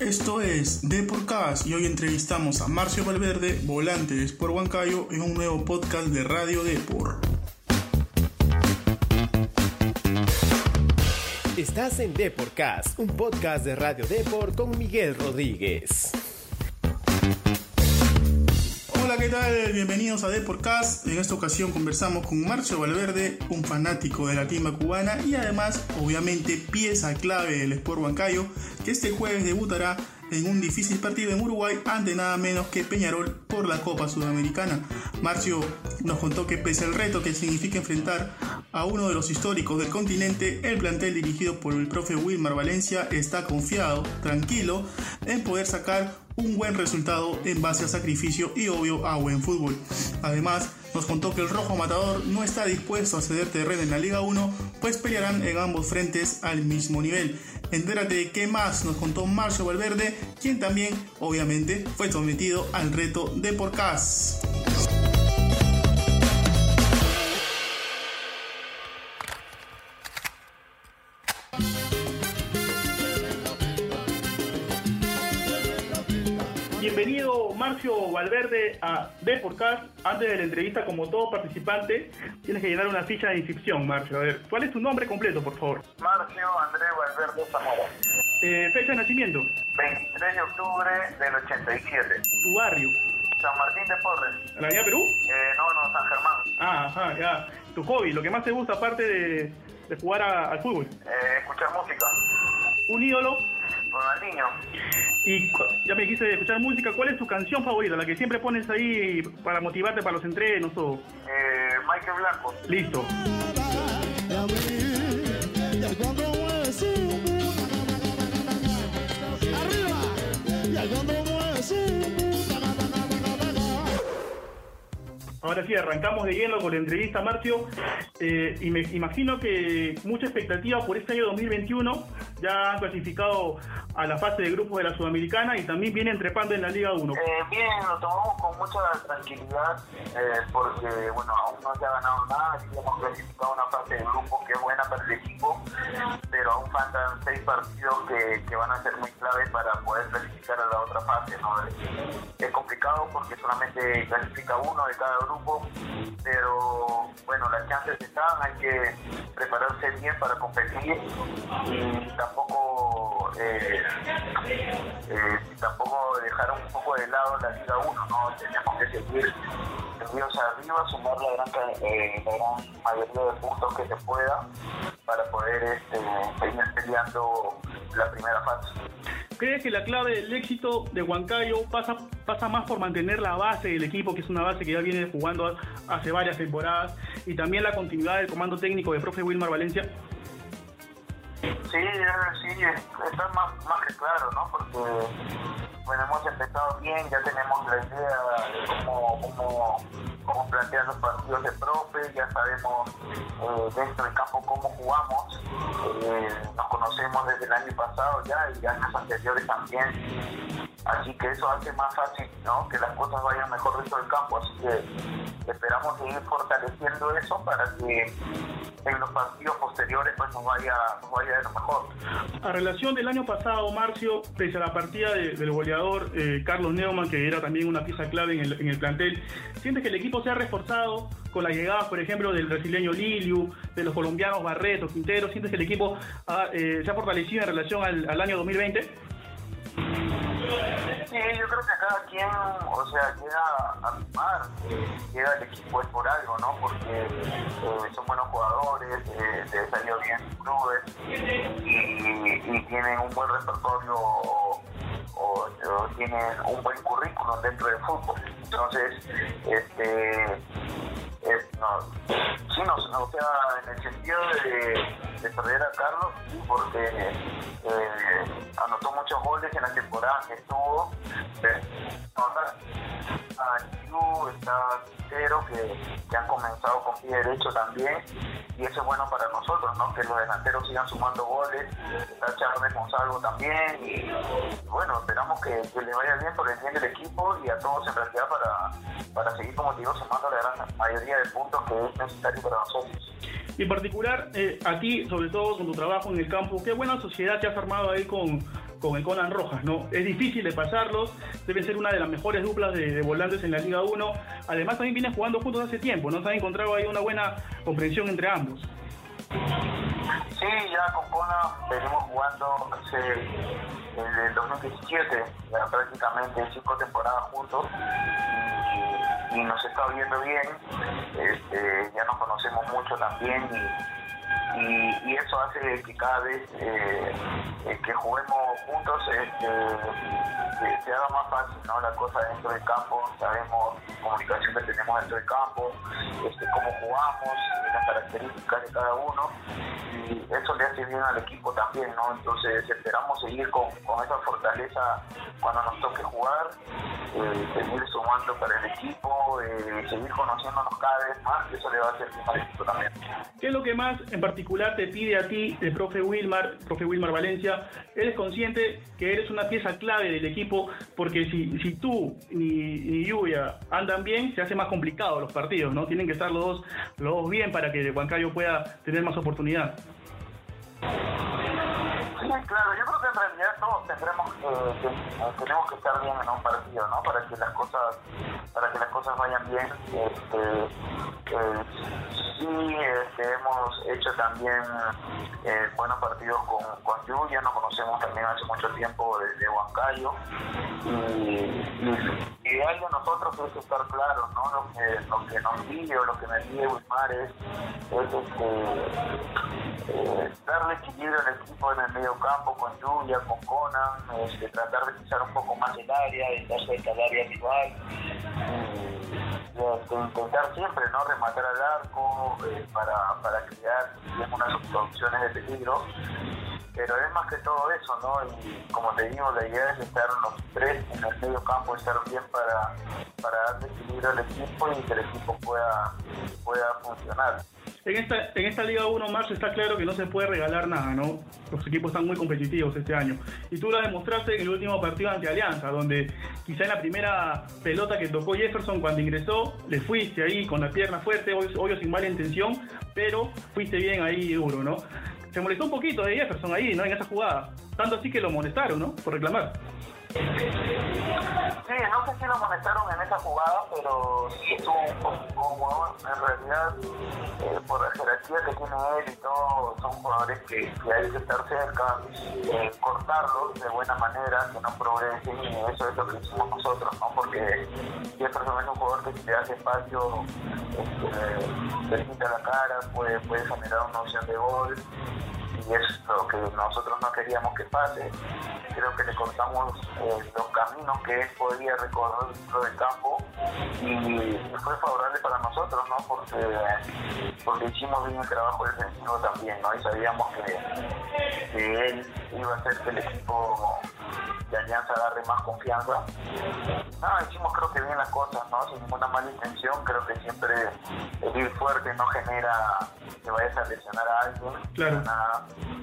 Esto es The Podcast y hoy entrevistamos a Marcio Valverde, volante de Sport Huancayo, en un nuevo podcast de Radio Depor. Estás en Deporcast, un podcast de Radio Depor con Miguel Rodríguez. ¿Qué tal? Bienvenidos a Deporcast. En esta ocasión conversamos con Marcio Valverde, un fanático de la timba cubana y además, obviamente, pieza clave del Sport Huancayo, que este jueves debutará en un difícil partido en Uruguay ante nada menos que Peñarol por la Copa Sudamericana. Marcio nos contó que pese al reto que significa enfrentar a uno de los históricos del continente, el plantel dirigido por el profe Wilmar Valencia está confiado, tranquilo, en poder sacar un buen resultado en base a sacrificio y obvio a buen fútbol. Además, nos contó que el Rojo Matador no está dispuesto a ceder terreno en la Liga 1, pues pelearán en ambos frentes al mismo nivel. Entérate de qué más nos contó Marcio Valverde, quien también, obviamente, fue sometido al reto de Porcas. Marcio Valverde a Deporcast. Antes de la entrevista, como todo participante, tienes que llenar una ficha de inscripción, Marcio. A ver, ¿cuál es tu nombre completo, por favor? Marcio Andrés Valverde Zamora. Eh, fecha de nacimiento, 23 de octubre del 87. tu barrio, San Martín de Porres. la Avenida Perú. Eh, no, no, San Germán. Ah, ajá, ya. Tu hobby, lo que más te gusta aparte de, de jugar a- al fútbol. Eh, escuchar música. Un ídolo. Ronaldinho. Y ya me dijiste de escuchar música. ¿Cuál es tu canción favorita? La que siempre pones ahí para motivarte para los entrenos o... Eh, Michael Blanco. Listo. Ahora sí, arrancamos de lleno con la entrevista, Marcio. Eh, y me imagino que mucha expectativa por este año 2021. Ya han clasificado a la fase de grupos de la Sudamericana y también viene trepando en la Liga 1. Eh, bien, lo tomamos con mucha tranquilidad eh, porque, bueno, aún no se ha ganado nada. Sí hemos clasificado una fase de grupo que es buena para el equipo, pero aún faltan seis partidos que, que van a ser muy claves para poder clasificar a la otra fase. ¿no? Es complicado porque solamente clasifica uno de cada grupo, pero bueno, las chances están, hay que prepararse bien para competir y tampoco eh, eh, tampoco dejar un poco de lado la Liga 1, ¿no? Tenemos que seguir seguidos arriba, sumar la gran, eh, la gran mayoría de puntos que se pueda para poder este, seguir peleando la primera fase. ¿Crees que la clave del éxito de Huancayo pasa, pasa más por mantener la base del equipo, que es una base que ya viene jugando hace varias temporadas, y también la continuidad del comando técnico de profe Wilmar Valencia? Sí, sí, es- está más, más que claro, ¿no? Porque, bueno, hemos empezado bien, ya tenemos la idea de cómo, cómo, cómo plantear los partidos de profe, ya sabemos eh, dentro del campo cómo jugamos, eh, nos conocemos desde el año pasado ya y años anteriores también, así que eso hace más fácil, ¿no? Que las cosas vayan mejor dentro del campo, así que esperamos seguir fortaleciendo eso para que en los partidos posteriores pues nos vaya, nos vaya de lo mejor. A relación del año pasado, Marcio, pese a la partida de- del goleador eh, Carlos Neumann, que era también una pieza clave en el, en el plantel, ¿sientes que el equipo se ha reforzado con las llegadas, por ejemplo, del brasileño Liliu, de los colombianos Barreto, Quintero? ¿Sientes que el equipo eh, se ha fortalecido en relación al año 2020? Sí, yo creo que cada quien, o sea, llega a sumar, llega al equipo por algo, ¿no? Porque eh, son buenos jugadores, eh, les salió bien sus clubes y, y tienen un buen repertorio o, o- tienen un buen currículum dentro del fútbol. Entonces, este, es, no, sí, no, o sea, en el sentido de, de perder a Carlos, sí, porque eh, anotó muchos goles en la temporada que estuvo. Eh, a Liu, está Quintero, que, que han comenzado con pie derecho también, y eso es bueno para nosotros, ¿no? Que los delanteros sigan sumando goles, está Charles Monsalvo también, y bueno, esperamos que, que le vaya bien por el bien del equipo y a todos en realidad para, para seguir, como digo, sumando la gran mayoría de puntos que es necesario para nosotros. Y en particular, eh, a ti, sobre todo con tu trabajo en el campo, qué buena sociedad te has armado ahí con, con el Conan Rojas, ¿no? Es difícil de pasarlos, debe ser una de las mejores duplas de, volantes en la Liga 1. Además también vienen jugando juntos hace tiempo, ¿no? Se ha encontrado ahí una buena comprensión entre ambos. Sí, ya con Conan venimos jugando hace el 2017, ya prácticamente cinco temporadas juntos y, nos está viendo bien, este, ya nos conocemos mucho también y y, eso hace que cada vez eh, eh, que juguemos juntos este, se haga más fácil ¿no? la cosa dentro del campo, sabemos comunicación que tenemos dentro del campo, este, cómo jugamos, las características de cada uno y eso le hace bien al equipo también, ¿no? Entonces esperamos seguir con, esa fortaleza cuando nos toque jugar, eh, seguir sumando para el equipo, seguir conociéndonos cada vez más, eso le va a hacer bien al equipo también. ¿Qué es lo que más en particular particular te pide a ti, el profe Wilmar, profe Wilmar Valencia, eres consciente que eres una pieza clave del equipo, porque si, si tú ni, ni Lluvia andan bien, se hace más complicado los partidos, ¿no? Tienen que estar los dos, los dos bien para que Huancayo pueda tener más oportunidad. Sí, claro, yo creo que en realidad todos tendremos que, tenemos que estar bien en un partido, ¿no? Para que las cosas, para que las cosas vayan bien. Este, eh, sí, este, hemos hecho también eh, buenos partidos con, con ya nos conocemos también hace mucho tiempo desde Huancayo. Y, ideal de nosotros es estar claros, ¿no? Lo que, lo que nos pide o lo que me pide Wilmar es, es este, eh, darle equilibrio al equipo en el medio campo con Julia, con Conan, este, tratar de pisar un poco más el área, estar cerca del área rival, este, intentar siempre no rematar al arco eh, para, para crear unas opciones de peligro pero es más que todo eso, ¿no? Y como te digo, la idea es estar los tres en el medio campo, estar bien para, para darle equilibrio al equipo y que el equipo pueda, pueda funcionar. En esta, en esta Liga 1, Marcio, está claro que no se puede regalar nada, ¿no? Los equipos están muy competitivos este año. Y tú lo demostraste en el último partido ante Alianza, donde quizá en la primera pelota que tocó Jefferson cuando ingresó, le fuiste ahí con la pierna fuerte, obvio sin mala intención, pero fuiste bien ahí duro, ¿no? se molestó un poquito de Jefferson ahí, ¿no? En esa jugada. Tanto así que lo molestaron, ¿no? Por reclamar. Sí, no sé si lo molestaron en esa jugada, pero sí un jugador. En realidad, eh, por la jerarquía que tiene él y todo, son jugadores que, hay que estar cerca, eh, cortarlos de buena manera, que no progresen, y eso es lo que hicimos nosotros, ¿no? Porque Jefferson es un jugador que si le hace espacio, este, le quita la cara, puede, puede generar una opción de gol y es lo que nosotros no queríamos que pase. Creo que le cortamos eh, los caminos que él podía recorrer dentro del campo y, fue favorable para nosotros, ¿no? Porque, porque hicimos bien el trabajo defensivo también, ¿no? Y sabíamos que, que él iba a hacer que el equipo de Alianza agarre más confianza. No, hicimos creo que bien las cosas, ¿no? Sin ninguna mala intención, creo que siempre el ir fuerte no genera que vayas a lesionar a alguien. Claro.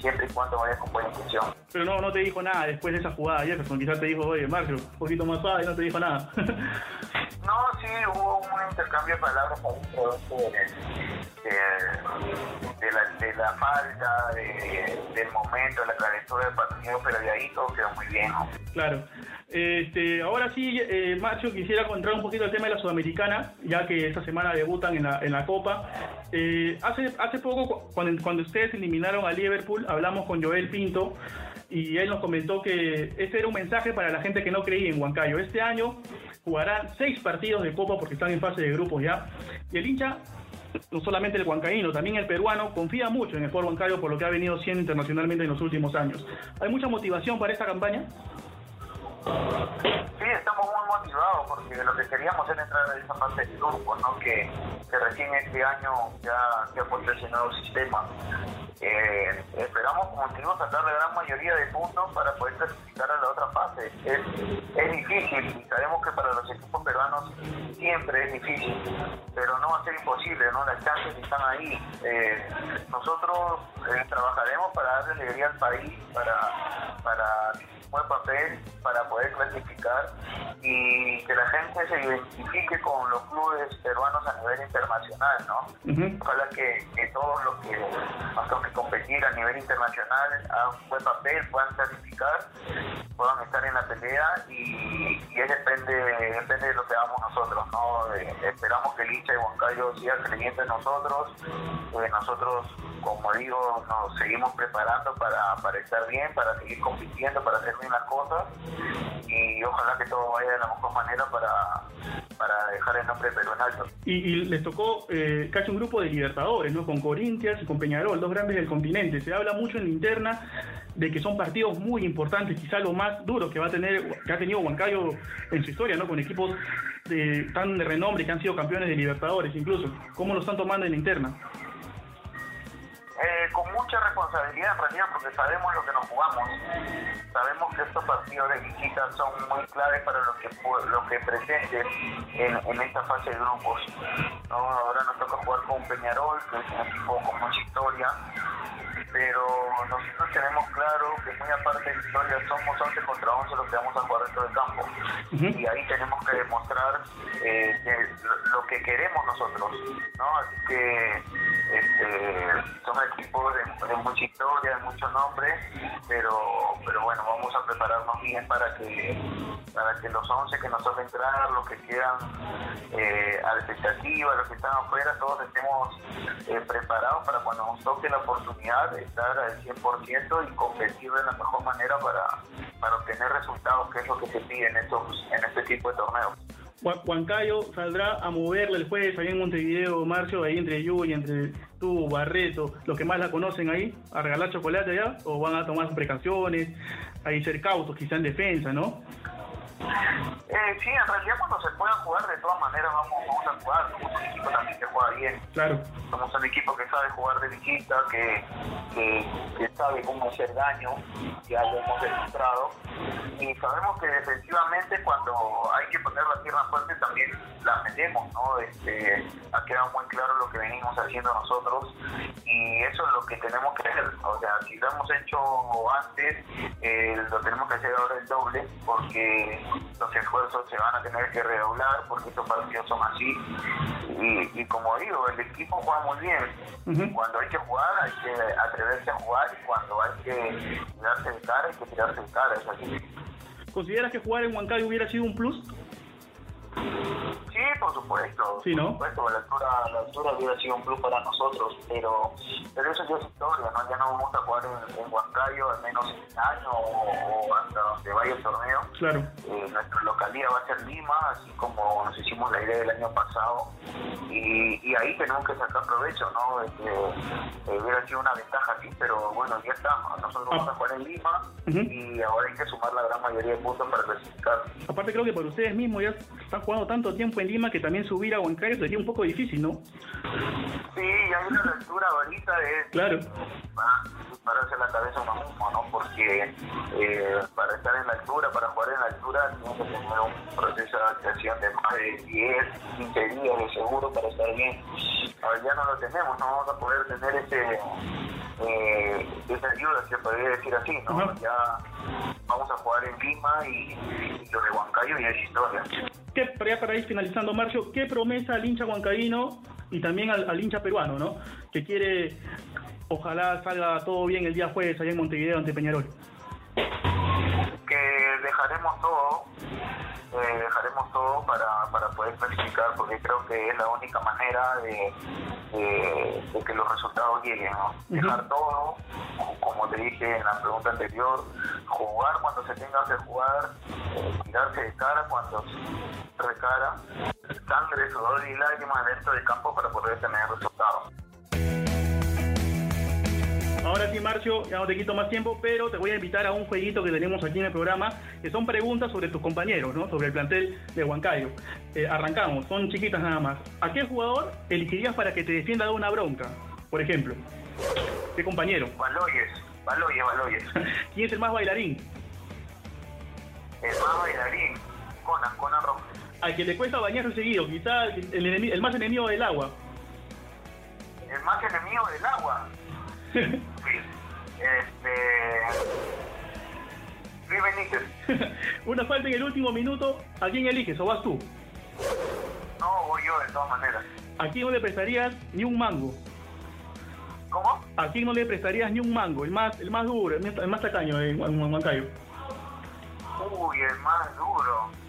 siempre y cuando vayas con buena intención. Pero no, no te dijo nada después de esa jugada Jefferson, quizás te dijo, oye, Marcio, un poquito más suave y no te dijo nada. no, sí, hubo un intercambio de palabras ahí, de, la, de la falta, del momento, la calentura del partido, pero de ahí todo quedó muy bien. Claro. Este, ahora sí, eh, Macho, quisiera contar un poquito el tema de la Sudamericana, ya que esta semana debutan en la, en la Copa. Eh, hace, hace poco, cuando, cuando ustedes eliminaron a Liverpool, hablamos con Joel Pinto y él nos comentó que este era un mensaje para la gente que no creía en Huancayo. Este año jugarán seis partidos de Copa porque están en fase de grupos ya. Y el hincha no solamente el huancaíno, también el peruano, confía mucho en el fútbol Huancayo por lo que ha venido siendo internacionalmente en los últimos años. ¿Hay mucha motivación para esta campaña? Sí, estamos muy motivados porque lo que queríamos era entrar en esa fase de grupo, ¿no? que, que recién este año ya se ha posicionado el sistema. Eh, esperamos, como digo, sacar la gran mayoría de puntos para poder clasificar a la otra fase. Es, es difícil y sabemos que para los equipos peruanos siempre es difícil, pero no va a ser imposible, ¿no? Las chances están ahí. Eh, nosotros eh, trabajaremos para darle alegría al país, para, para buen papel para poder clasificar y que la gente se identifique con los clubes peruanos a nivel internacional, ¿no? Ojalá que, todos los que nos que competir a nivel internacional hagan un buen papel, puedan clasificar, puedan estar en la pelea y, y depende, depende de lo que hagamos nosotros, ¿no? esperamos que el hincha de Huancayo siga creyendo en nosotros, pues nosotros, como digo, nos seguimos preparando para, para estar bien, para seguir compitiendo, para las cosas y ojalá que todo vaya de la mejor manera para, para dejar el nombre de Perú en alto. Y, les tocó eh, casi un grupo de libertadores, ¿no? Con Corintias y con Peñarol, dos grandes del continente. Se habla mucho en la interna de que son partidos muy importantes, quizá lo más duro que va a tener, que ha tenido Huancayo en su historia, ¿no? Con equipos de, tan de renombre que han sido campeones de Libertadores incluso. ¿Cómo lo están tomando en la interna? Eh, con mucha responsabilidad en realidad porque sabemos lo que nos jugamos. Sabemos que estos partidos de visita son muy claves para lo que lo que presenten en, esta fase de grupos. Ahora nos toca jugar con Peñarol, que es un equipo con mucha historia, pero nosotros tenemos claro que muy aparte de historia somos 11 contra 11 los que vamos a jugar dentro del campo. Y ahí tenemos que demostrar eh, lo, que queremos nosotros. ¿no? Así que este, son equipos de, mucha historia, de mucho nombre, pero, pero bueno, vamos a prepararnos bien para que, para que los 11 que nos toca entrar, los que quedan eh, a la expectativa, los que están afuera, todos estemos eh, preparados para cuando nos toque la oportunidad estar al 100% y competir de la mejor manera para, para obtener resultados, que es lo que se pide en, estos, en este tipo de torneos. Cayo saldrá a moverle el jueves ahí en Montevideo, Marcio, ahí entre y entre tú, Barreto, los que más la conocen ahí, a regalar chocolate allá, o van a tomar sus precauciones, ahí ser cautos, quizá en defensa, ¿no? Eh, sí, en realidad cuando se pueda jugar, de todas maneras vamos, vamos a jugar. Somos un equipo también que juega bien. Claro. Somos un equipo que sabe jugar de visita, que, que, sabe cómo hacer daño, ya lo hemos demostrado. Y sabemos que defensivamente cuando hay que poner la tierra fuerte también la metemos, ¿no? Este, ha quedado muy claro lo que venimos haciendo nosotros y eso es lo que tenemos que hacer. O sea, si lo hemos hecho antes, eh, lo tenemos que hacer ahora el doble porque los esfuerzos se van a tener que redoblar porque estos partidos son así. Y, como digo, el equipo juega muy bien. Cuando hay que jugar, hay que atreverse a jugar y cuando hay que tirarse de cara, hay que tirarse de cara. ¿Consideras que jugar en Huancayo hubiera sido un plus? Por supuesto. Sí, ¿no? Por supuesto, la altura, la altura hubiera sido un plus para nosotros, pero, pero eso ya es historia, ¿no? Ya no vamos a jugar en, en Huancayo al menos este año o, hasta donde vaya el torneo. Claro. Eh, nuestra localidad va a ser Lima, así como nos hicimos la idea del año pasado. Y, y ahí tenemos que sacar provecho, ¿no? Este, eh, hubiera sido una ventaja aquí, pero bueno, ya está. Nosotros vamos a jugar en Lima y ahora hay que sumar la gran mayoría de puntos para clasificar. Aparte creo que para ustedes mismos ya están jugando tanto tiempo en Lima que también subir a Huancayo sería un poco difícil, ¿no? Sí, hay una altura ahorita es... Claro. Para pararse la cabeza uno mismo, ¿no? Porque eh, para estar en la altura, para jugar en la altura, tienes que tener un proceso de adaptación de más de 10, 15 días de seguro para estar bien. Ahora ya no lo tenemos, no vamos a poder tener ese eh, esa ayuda, se podría decir así, ¿no? Ya vamos a jugar en Lima y, y lo de Huancayo y es historia. ¿Qué, para, para ir finalizando, Marcio, ¿qué promesa al hincha huancaíno y también al, hincha peruano, ¿no? Que quiere, ojalá salga todo bien el día jueves allá en Montevideo ante Peñarol. Que dejaremos todo, eh, dejaremos todo para, para poder clasificar, porque creo que es la única manera de, que los resultados lleguen, ¿no? Dejar todo, como te dije en la pregunta anterior, jugar cuando se tenga que jugar, eh, tirarse de cara cuando recara, sangre, sudor y lágrimas dentro del campo para poder tener resultados. Ahora sí, Marcio, ya no te quito más tiempo, pero te voy a invitar a un jueguito que tenemos aquí en el programa, que son preguntas sobre tus compañeros, ¿no? Sobre el plantel de Huancayo. Eh, arrancamos, son chiquitas nada más. ¿A qué jugador elegirías para que te defienda de una bronca? Por ejemplo. ¿Qué compañero? Baloyes, Baloyes, Baloyes. ¿Quién es el más bailarín? El más bailarín, Conan, Conan Rojas. Al que le cuesta bañarse seguido, quizá el, el más enemigo del agua. El más enemigo del agua. Este. Luis Benítez. Una falta en el último minuto, ¿a quién eliges o vas tú? No, voy yo de todas maneras. ¿A quién no le prestarías ni un mango? ¿Cómo? ¿A quién no le prestarías ni un mango? El más, el más duro, el más, tacaño en Huancayo. Uy, el más duro.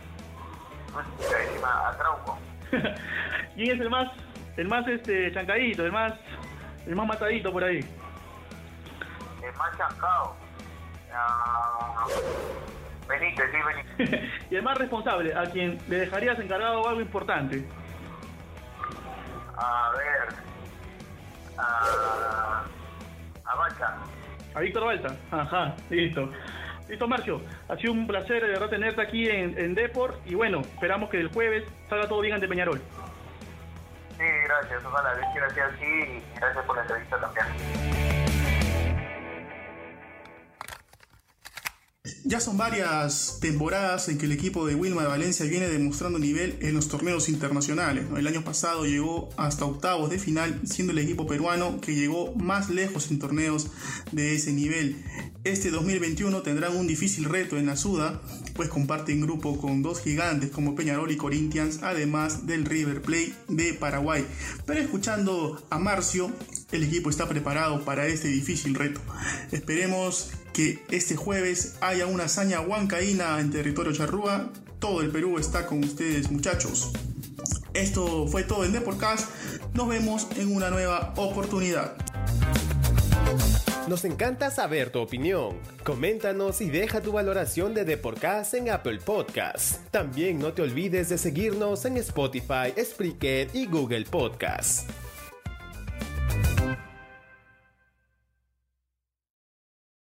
Encima, a Trauco. ¿Quién es el más, el más este chancadito, el más, el más matadito por ahí? El más chancado. Benítez, sí, Benítez. y el más responsable, a quien le dejarías encargado algo importante. A ver. A. A. A Víctor Balta. Ajá, listo. Listo, Marcio. Ha sido un placer de verdad tenerte aquí en, en Deport. Y bueno, esperamos que el jueves salga todo bien ante Peñarol. Sí, gracias. Ojalá quiera sea así. Y gracias por la entrevista también. Ya son varias temporadas en que el equipo de Wilma de Valencia viene demostrando nivel en los torneos internacionales. El año pasado llegó hasta octavos de final, siendo el equipo peruano que llegó más lejos en torneos de ese nivel. Este 2021 tendrán un difícil reto en la Suda, pues comparten grupo con dos gigantes como Peñarol y Corinthians, además del River Plate de Paraguay. Pero escuchando a Marcio, el equipo está preparado para este difícil reto. Esperemos que este jueves haya una hazaña huancaína en territorio charrúa. Todo el Perú está con ustedes, muchachos. Esto fue todo en Deporcast. Nos vemos en una nueva oportunidad. Nos encanta saber tu opinión. Coméntanos y deja tu valoración de Deporcast en Apple Podcasts. También no te olvides de seguirnos en Spotify, Spreaker y Google Podcasts.